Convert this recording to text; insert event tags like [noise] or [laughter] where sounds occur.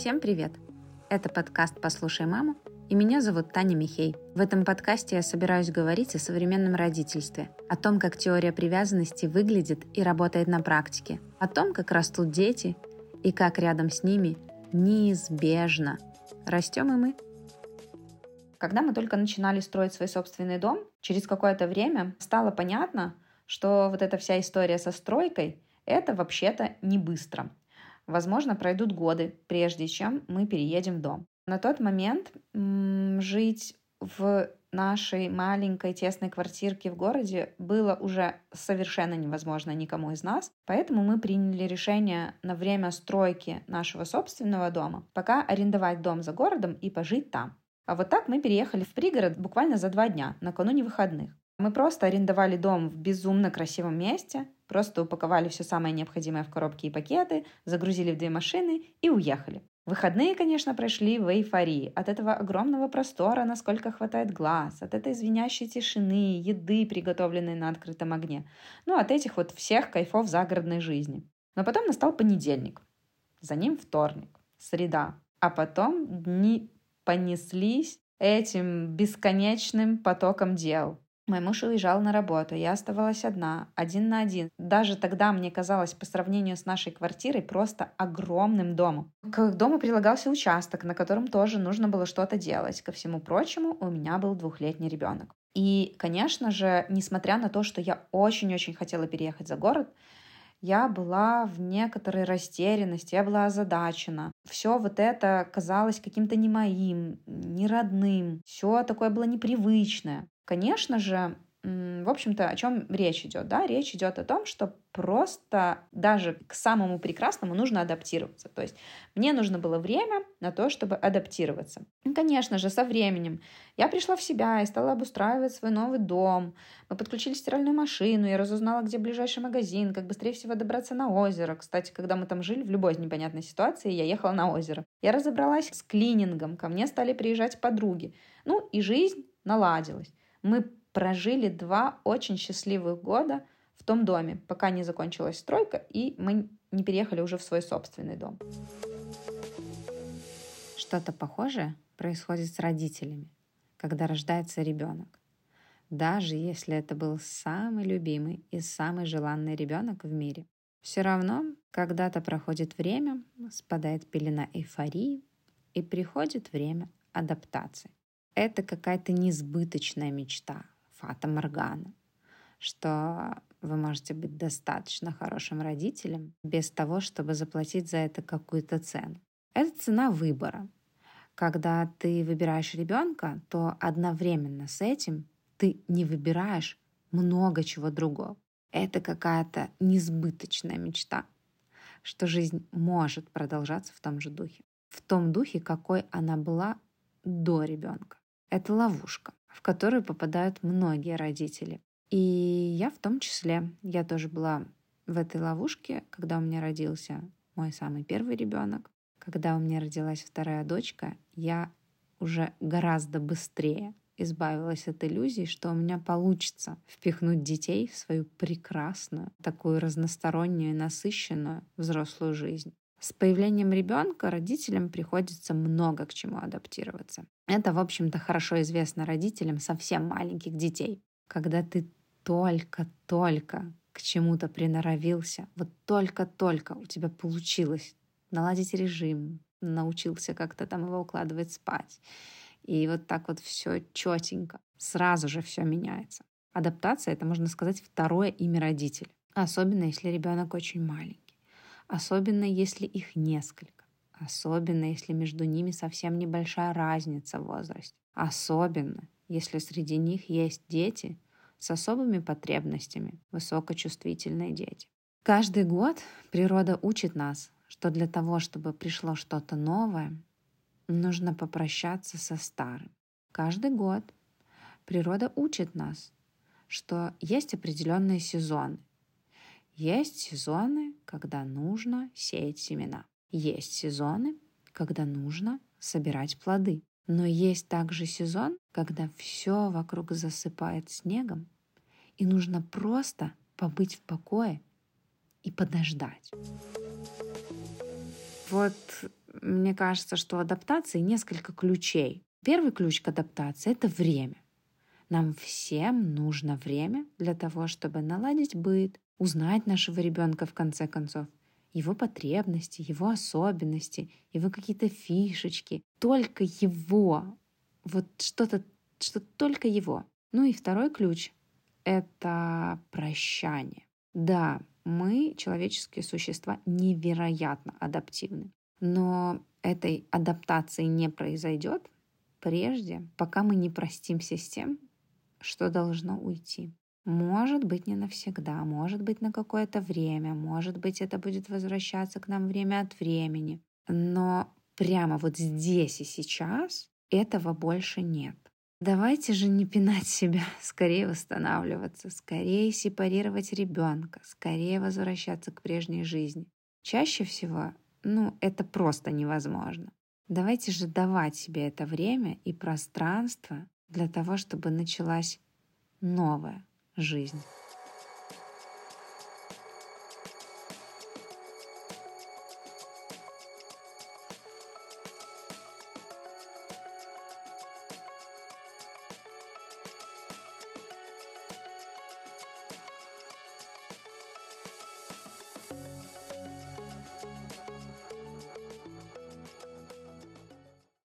Всем привет! Это подкаст «Послушай маму» и меня зовут Таня Михей. В этом подкасте я собираюсь говорить о современном родительстве, о том, как теория привязанности выглядит и работает на практике, о том, как растут дети и как рядом с ними неизбежно растем и мы. Когда мы только начинали строить свой собственный дом, через какое-то время стало понятно, что вот эта вся история со стройкой – это вообще-то не быстро. Возможно, пройдут годы, прежде чем мы переедем в дом. На тот момент м- жить в нашей маленькой тесной квартирке в городе было уже совершенно невозможно никому из нас, поэтому мы приняли решение на время стройки нашего собственного дома пока арендовать дом за городом и пожить там. А вот так мы переехали в пригород буквально за два дня, накануне выходных. Мы просто арендовали дом в безумно красивом месте, просто упаковали все самое необходимое в коробки и пакеты, загрузили в две машины и уехали. Выходные, конечно, прошли в эйфории. От этого огромного простора, насколько хватает глаз, от этой звенящей тишины, еды, приготовленной на открытом огне. Ну, от этих вот всех кайфов загородной жизни. Но потом настал понедельник. За ним вторник, среда. А потом дни понеслись этим бесконечным потоком дел. Мой муж уезжал на работу, я оставалась одна, один на один. Даже тогда мне казалось по сравнению с нашей квартирой просто огромным домом. К дому прилагался участок, на котором тоже нужно было что-то делать. Ко всему прочему, у меня был двухлетний ребенок. И, конечно же, несмотря на то, что я очень-очень хотела переехать за город, я была в некоторой растерянности, я была озадачена. Все вот это казалось каким-то не моим, не родным. Все такое было непривычное. Конечно же, в общем-то, о чем речь идет? Да? Речь идет о том, что просто даже к самому прекрасному нужно адаптироваться. То есть мне нужно было время на то, чтобы адаптироваться. И, конечно же, со временем я пришла в себя и стала обустраивать свой новый дом. Мы подключили стиральную машину, я разузнала, где ближайший магазин, как быстрее всего добраться на озеро. Кстати, когда мы там жили, в любой непонятной ситуации, я ехала на озеро. Я разобралась с клинингом, ко мне стали приезжать подруги. Ну и жизнь наладилась. Мы прожили два очень счастливых года в том доме, пока не закончилась стройка, и мы не переехали уже в свой собственный дом. Что-то похожее происходит с родителями, когда рождается ребенок. Даже если это был самый любимый и самый желанный ребенок в мире. Все равно когда-то проходит время, спадает пелена эйфории, и приходит время адаптации. Это какая-то несбыточная мечта, фата Моргана, что вы можете быть достаточно хорошим родителем без того, чтобы заплатить за это какую-то цену. Это цена выбора. Когда ты выбираешь ребенка, то одновременно с этим ты не выбираешь много чего другого. Это какая-то несбыточная мечта, что жизнь может продолжаться в том же духе. В том духе, какой она была до ребенка. Это ловушка, в которую попадают многие родители. И я в том числе. Я тоже была в этой ловушке, когда у меня родился мой самый первый ребенок. Когда у меня родилась вторая дочка, я уже гораздо быстрее избавилась от иллюзий, что у меня получится впихнуть детей в свою прекрасную, такую разностороннюю, насыщенную взрослую жизнь. С появлением ребенка родителям приходится много к чему адаптироваться. Это, в общем-то, хорошо известно родителям совсем маленьких детей. Когда ты только-только к чему-то приноровился, вот только-только у тебя получилось наладить режим, научился как-то там его укладывать спать. И вот так вот все четенько. Сразу же все меняется. Адаптация — это, можно сказать, второе имя родителя. Особенно, если ребенок очень маленький. Особенно если их несколько. Особенно если между ними совсем небольшая разница в возрасте. Особенно если среди них есть дети с особыми потребностями, высокочувствительные дети. Каждый год природа учит нас, что для того, чтобы пришло что-то новое, нужно попрощаться со старым. Каждый год природа учит нас, что есть определенные сезоны, есть сезоны, когда нужно сеять семена. Есть сезоны, когда нужно собирать плоды. Но есть также сезон, когда все вокруг засыпает снегом, и нужно просто побыть в покое и подождать. Вот мне кажется, что у адаптации несколько ключей. Первый ключ к адаптации — это время. Нам всем нужно время для того, чтобы наладить быт, узнать нашего ребенка в конце концов, его потребности, его особенности, его какие-то фишечки. Только его. Вот что-то, что только его. Ну и второй ключ — это прощание. Да, мы, человеческие существа, невероятно адаптивны. Но этой адаптации не произойдет прежде, пока мы не простимся с тем, что должно уйти. Может быть, не навсегда, может быть, на какое-то время, может быть, это будет возвращаться к нам время от времени. Но прямо вот здесь и сейчас этого больше нет. Давайте же не пинать себя, [laughs] скорее восстанавливаться, скорее сепарировать ребенка, скорее возвращаться к прежней жизни. Чаще всего, ну, это просто невозможно. Давайте же давать себе это время и пространство для того, чтобы началась новая жизнь.